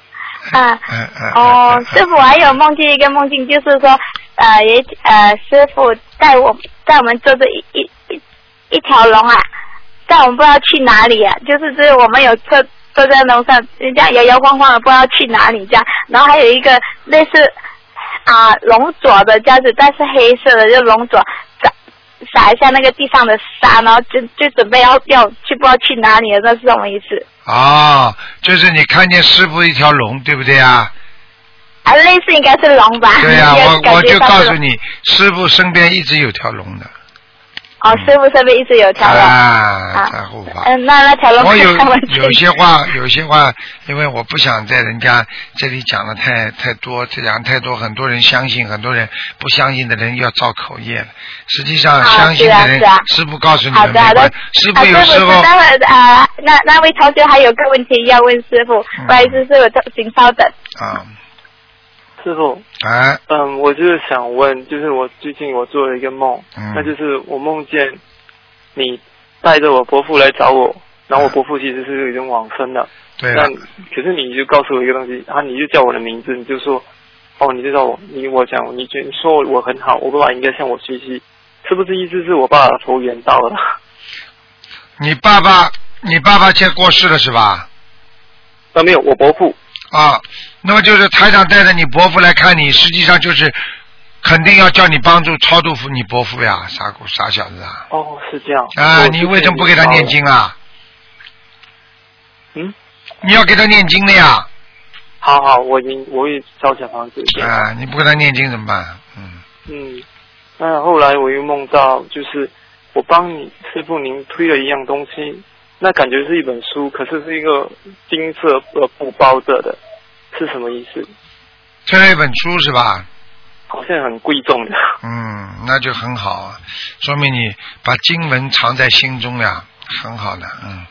啊嗯嗯。哦嗯，师傅还有梦见一个梦境，就是说呃也呃师傅带我带我们坐着一一一一条龙啊，但我们不知道去哪里啊，就是这我们有坐坐在楼上，人家摇摇晃晃的，不知道去哪里这样。然后还有一个类似啊龙爪的这样子，但是黑色的，就龙爪撒撒一下那个地上的沙，然后就就准备要要去不知道去哪里了，那是什么意思？哦，就是你看见师傅一条龙，对不对啊？啊，类似应该是龙吧？对呀、*laughs* 也我我就告诉你，师傅身边一直有条龙的。哦，师傅身边一直有条龙。啊，在护法。嗯，那那条龙我有有些话，有些话，因为我不想在人家这里讲的太太多，这讲太多，很多人相信，很多人不相信的人要造口业了。实际上，啊相信的人，师傅告诉你们没关。师啊傅有时候师傅，待会儿啊，那那位同学还有个问题要问师傅，嗯不好意思，师傅，请稍等。啊，师傅，哎，嗯，我就是想问，就是我最近我做了一个梦，嗯。那就是我梦见你带着我伯父来找我，然后我伯父其实是已经往生了，对。了。但，可是你就告诉我一个东西，啊，你就叫我的名字，你就说，哦，你就叫我，你我讲，你觉你说我很好，我爸爸应该向我学习，是不是意思是我爸爸投缘到了？*laughs* 你爸爸，你爸爸现在过世了是吧？啊，没有，我伯父。啊，那么就是台长带着你伯父来看你，实际上就是肯定要叫你帮助超度你伯父呀，傻姑傻小子啊！哦，是这样。啊，你为什么不给他念经啊？嗯？你要给他念经的呀！好好，我已经我也烧小房子。啊，你不给他念经怎么办？嗯，嗯，那后来我又梦到，就是我帮你师傅您推了一样东西，那感觉是一本书，可是是一个金色呃布包着的，是什么意思？这了一本书是吧？好像很贵重的。嗯，那就很好啊，说明你把经文藏在心中呀，很好的，嗯。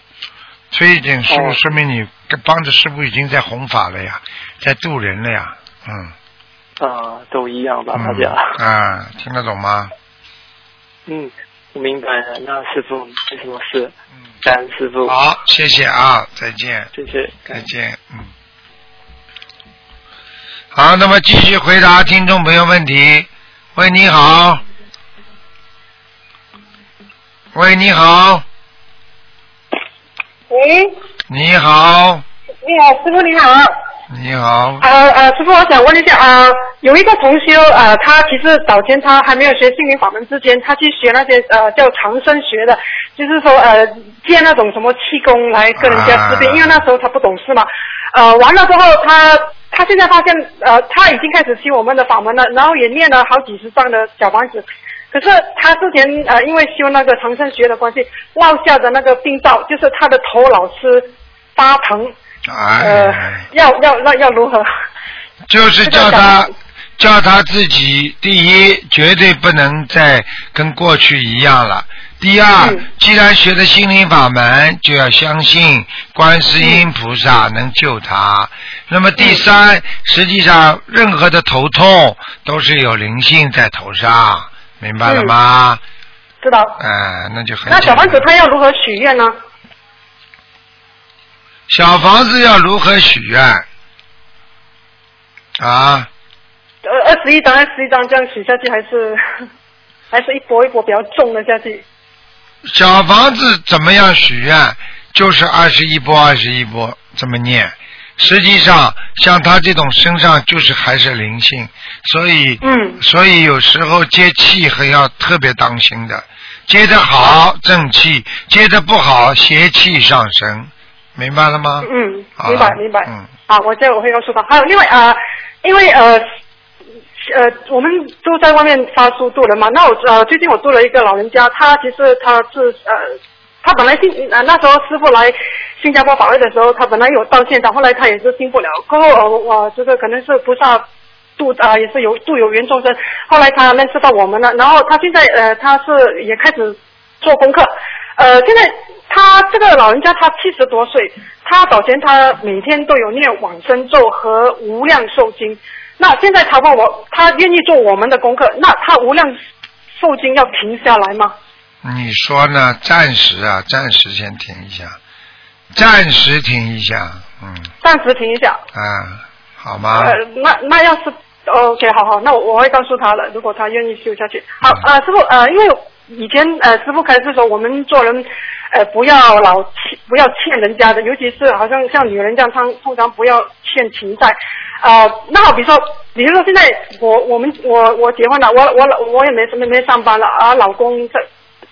推一点书，哦说明你帮着师傅已经在弘法了呀，在渡人了呀，嗯。啊，都一样吧，大嗯家。啊，听得懂吗？嗯，我明白了。那师傅没什么事，感恩师傅。好，谢谢啊，再见。谢谢，再见，嗯。好，那么继续回答听众朋友问题。喂，你好。喂，你好，喂，你好，你好，师傅你好。你好，呃呃，师傅，我想问一下啊、呃有一个同修呃，他其实早前他还没有学心灵法门之前，他去学那些呃叫长生学的，就是说呃借那种什么气功来跟人家治病，啊因为那时候他不懂事嘛。呃，完了之后他他现在发现呃他已经开始修我们的法门了，然后也念了好几十张的小房子。可是他之前呃，因为修那个长生学的关系，落下的那个病灶，就是他的头老是发疼，呃哎，，要要要要如何？就是叫他叫他自己，第一绝对不能再跟过去一样了。第二，嗯既然学的心灵法门，就要相信观世音菩萨能救他。那么第三，实际上任何的头痛都是有灵性在头上，明白了吗？知道。哎、那就很那小房子他要如何许愿呢？小房子要如何许愿啊？二，二十一张，二十一张这样许下去，还是还是一波一波比较重的下去？小房子怎么样许愿？就是二十一波，二十一波这么念。实际上，像他这种身上就是还是灵性，所以，嗯，所以有时候接气还要特别当心的。接得好正气，接得不好邪气上升，明白了吗？嗯，明白明白。嗯，好，我这我会告诉他。还有另外啊、呃因为呃呃，我们都在外面发书度人嘛。那我呃最近我度了一个老人家，他其实他是呃。他本来信呃那时候师傅来新加坡法会的时候，他本来有到现场，后来他也是信不了。过后我我这个可能是菩萨度啊、也是有度有缘众生。后来他认识到我们了，然后他现在呃他是也开始做功课。呃，现在他这个老人家他七十多岁，他早前他每天都有念往生咒和无量寿经。那现在他问我，他愿意做我们的功课，那他无量寿经要停下来吗？你说呢？暂时啊，暂时先停一下，暂时停一下，嗯，暂时停一下。啊，好吗？呃，那那要是 OK，好好，那我我会告诉他了。如果他愿意修下去，好，呃，师傅，呃，因为以前呃师傅开始说我们做人呃不要老欠不要欠人家的，尤其是好像像女人这样，通通常不要欠情债。呃，那好比如说，比如说现在我我们我我结婚了，我我老我也没什么没上班了，啊，老公在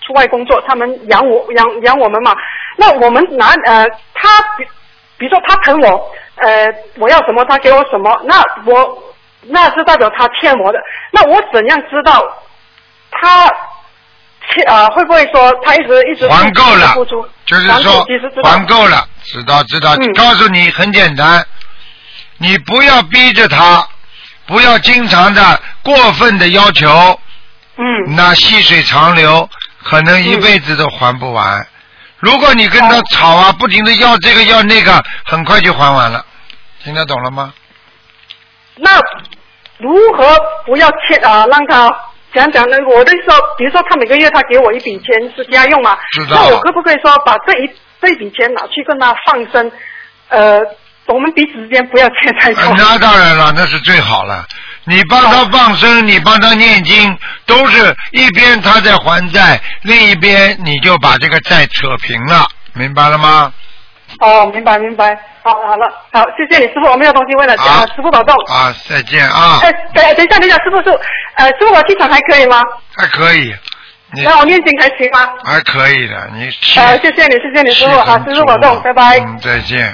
出外工作，他们养我养养我们嘛。那我们拿呃他比比如说他疼我，呃我要什么他给我什么，那我那是代表他欠我的，那我怎样知道他欠啊、会不会说他一直一直还够了付出，就是说还够了，知道知道。嗯告诉你很简单，你不要逼着他，不要经常的过分的要求。嗯。那细水长流，可能一辈子都还不完。如果你跟他吵啊，不停的要这个要那个，很快就还完了。听得懂了吗？那如何不要欠啊、让他讲讲呢？我的意思说，比如说他每个月他给我一笔钱是家用嘛，那我可不可以说把这一这笔钱拿去跟他放生？呃，我们彼此之间不要欠太多。呃那当然了，那是最好了。你帮他放生，你帮他念经，都是一边他在还债，另一边你就把这个债扯平了，明白了吗？哦，明白明白，好好了，好，谢谢你师傅，我没有东西问了，好呃师傅保重。啊，再见啊，哎，等等一下，等一下，师傅是，呃，师傅我气场还可以吗？还可以，你那我念经还行吗？还可以的，你气呃，谢谢你，谢谢你师傅，气好，师傅保重，拜拜，嗯，再见。